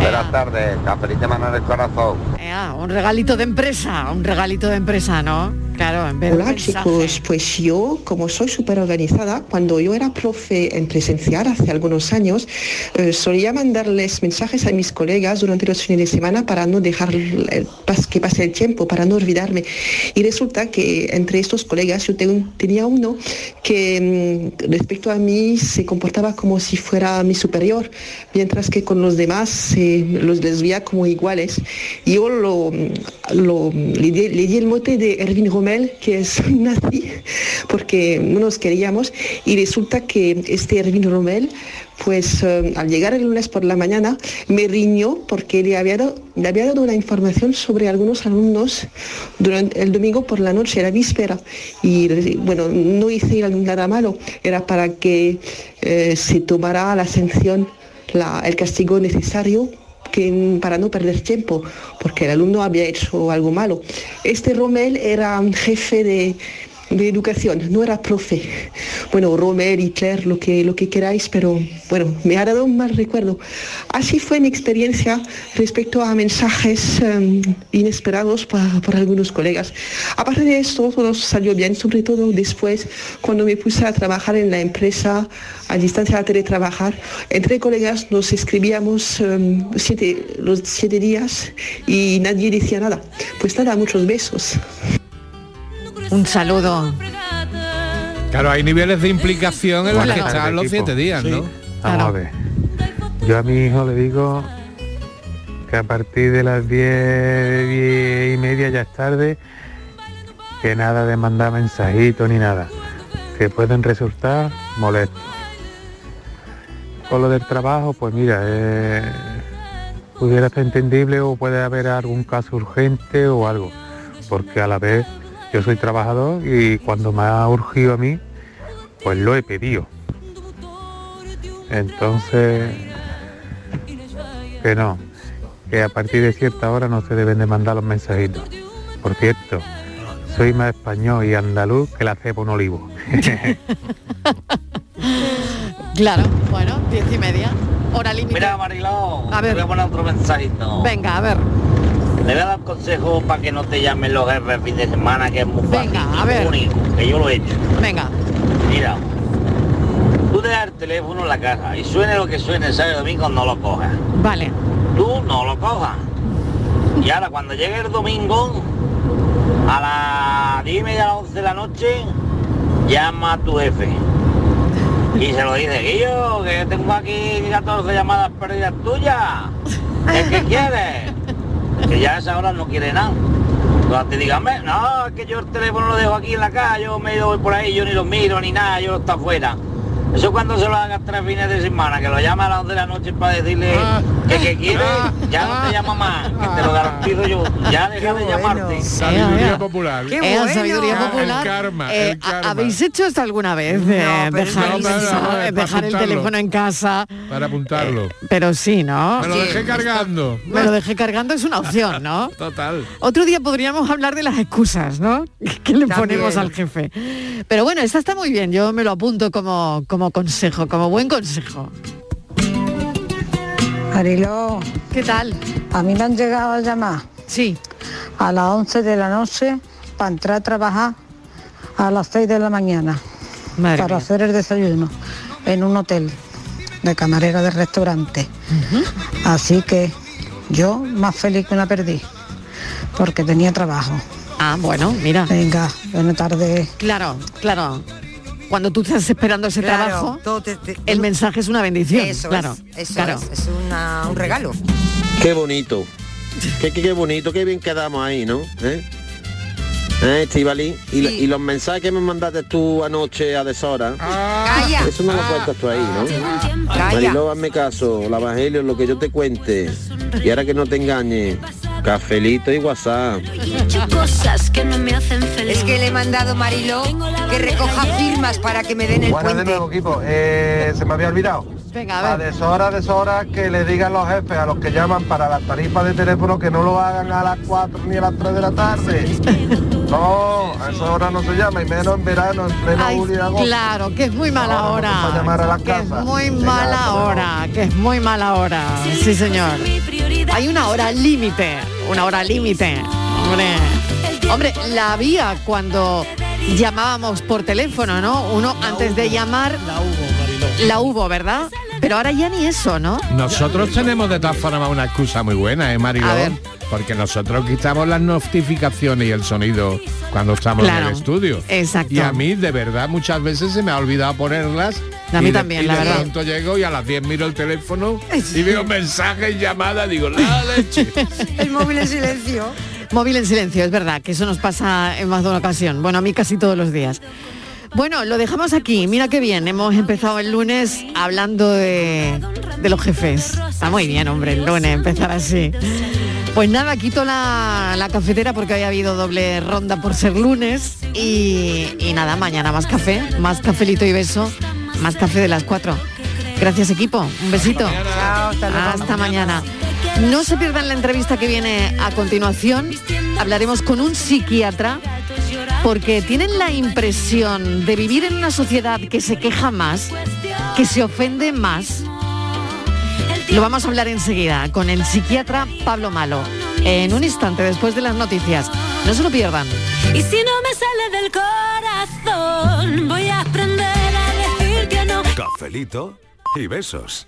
Buenas tardes, cafelito de mano en el corazón. Ea, un regalito de empresa, un regalito de empresa, ¿no? Claro, en vez Hola chicos, pues yo como soy súper organizada, cuando yo era profe en presencial hace algunos años, eh, solía mandarles mensajes a mis colegas durante los fines de semana para no dejar pas- que pase el tiempo, para no olvidarme. Y resulta que entre estos colegas yo tenía uno que mm, respecto a mí se comportaba como si fuera mi superior, mientras que con los demás eh, los les veía como iguales. Yo lo, lo- le, di, le di el mote de Erwin Que es nazi, porque no nos queríamos. Y resulta que este Erwin Rommel, pues eh, al llegar el lunes por la mañana, me riñó porque le había, dado, le había dado una información sobre algunos alumnos durante el domingo por la noche, la víspera. Y bueno, no hice nada malo, era para que eh, se tomara la sanción, la- el castigo necesario que, para no perder tiempo, porque el alumno había hecho algo malo. Este Rommel era un jefe de, de educación, no era profe. Bueno, Rommel, Hitler, lo que, lo que queráis, pero bueno, me ha dado un mal recuerdo. Así fue mi experiencia respecto a mensajes eh, inesperados pa- por algunos colegas. Aparte de esto, todo salió bien, sobre todo después, cuando me puse a trabajar en la empresa a distancia a teletrabajar. Entre colegas nos escribíamos eh, siete, los siete días y nadie decía nada. Pues nada, muchos besos. Un saludo. Claro, hay niveles de implicación en los que están los siete días, ¿no? Vamos a ver. Yo a mi hijo le digo que a partir de las 10, 10 y media ya es tarde, que nada de mandar mensajitos ni nada, que pueden resultar molestos. Con lo del trabajo, pues mira, eh, pudiera ser entendible o puede haber algún caso urgente o algo, porque a la vez yo soy trabajador y cuando me ha urgido a mí, pues lo he pedido. Entonces, que no, que a partir de cierta hora no se deben de mandar los mensajitos. Por cierto, soy más español y andaluz que la cepa un olivo. Claro, bueno, diez y media. Hora límite. Mira, Mariló, A ver. voy a poner otro mensajito. Venga, a ver. Le voy a dar consejo para que no te llamen los jefes el fin de semana, que es muy fácil. Venga, y a ver. único, que yo lo he hecho. Venga. Mira, tú dejas el teléfono en la casa y suene lo que suene el sábado domingo, no lo cojas. Vale. Tú no lo cojas. Y ahora cuando llegue el domingo, a las 10 y media, a las 11 de la noche, llama a tu jefe. Y se lo dice, Guillo, que tengo aquí 14 llamadas perdidas tuyas. ¿Qué, qué quieres? Que ya a esa hora no quiere nada. Cuando te digan, "Me- no, es que yo el teléfono lo dejo aquí en la casa, yo me voy por ahí, yo ni lo miro ni nada, yo está afuera. Eso cuando se lo hagas tres fines de semana, que lo llama a las 11 de la noche para decirle que, que quiere, ya no te llama más, que te lo garantizo yo, ya deja de llamarte. Sabiduría popular. Eh, sabiduría popular. El karma, Eh, el ¿ha- karma. ¿Habéis hecho esto alguna vez? pero dejar no, el, mensaje- es para dejar el teléfono en casa. Para apuntarlo. Pero sí, ¿no? Me lo Sí. dejé cargando. Me lo dejé cargando es una opción, ¿no? Total. Otro día podríamos hablar de las excusas, ¿no? Que le ponemos al jefe. Pero bueno, esta está muy bien, yo me lo apunto como, como consejo, como buen consejo. Mariló. ¿Qué tal? A mí me han llegado a llamar. Sí. A las 11 de la noche para entrar a trabajar a las 6 de la mañana. Madre para mía. hacer el desayuno en un hotel de camarera de restaurante. Así que yo más feliz que una perdí. Porque tenía trabajo. Ah, bueno, mira. Venga, buena tarde. Claro, claro. Cuando tú estás esperando ese Claro, trabajo, todo te- te- el mensaje es una bendición. Eso claro, es, eso claro. es, es una- un regalo. Qué bonito. Qué, qué, qué bonito, qué bien quedamos ahí, ¿no? ¿Eh? ¿Eh, Estivali? ¿Y, la- y los mensajes que me mandaste tú anoche a deshora, Calla. eso no lo cuentas tú ahí, ¿no? Mariló, hazme caso, el evangelio, lo que yo te cuente. Y ahora que no te engañe, cafelito y WhatsApp. cosas que no me hacen feliz. Es que le he mandado Mariló que recoja firmas para que me den el Buenas de puente. nuevo, equipo. Eh, se me había olvidado. Venga, a deshora, deshora, que le digan los jefes a los que llaman para las tarifas de teléfono que no lo hagan a las 4 ni a las 3 de la tarde. No, a esa hora no se llama, y menos en verano, en pleno Ay, julio y agosto. claro, que es muy mala No, no, hora. para llamar a la que es muy Venga, mala hora, que es muy mala hora. Sí, señor. Hay una hora límite, una hora límite. Hombre. Hombre, la había cuando llamábamos por teléfono, ¿no? Uno antes de llamar la hubo, ¿verdad? Pero ahora ya ni eso, ¿no? Nosotros tenemos de todas formas una excusa muy buena, ¿eh, Mariló? A ver. Porque nosotros quitamos las notificaciones y el sonido cuando estamos Claro, en el estudio. exacto. Y a mí, de verdad, muchas veces se me ha olvidado ponerlas. A mí y de- también, y la de verdad. pronto llego y a las 10 miro el teléfono y veo mensajes, llamadas, digo, la leche. El móvil en silencio. Móvil en silencio, es verdad, que eso nos pasa en más de una ocasión. Bueno, a mí casi todos los días. Bueno, lo dejamos aquí. Mira qué bien. Hemos empezado el lunes hablando de, de los jefes. Está muy bien, hombre, el lunes empezar así. Pues nada, quito la, la cafetera porque había habido doble ronda por ser lunes. Y, y nada, mañana más café, más cafelito y beso, más café de las cuatro. Gracias equipo, un besito. Hasta mañana. No se pierdan la entrevista que viene a continuación. Hablaremos con un psiquiatra porque tienen la impresión de vivir en una sociedad que se queja más, que se ofende más. Lo vamos a hablar enseguida con el psiquiatra Pablo Malo. En un instante después de las noticias. No se lo pierdan. Y si no me sale del corazón, voy a aprender a decir que no. Cafelito y besos.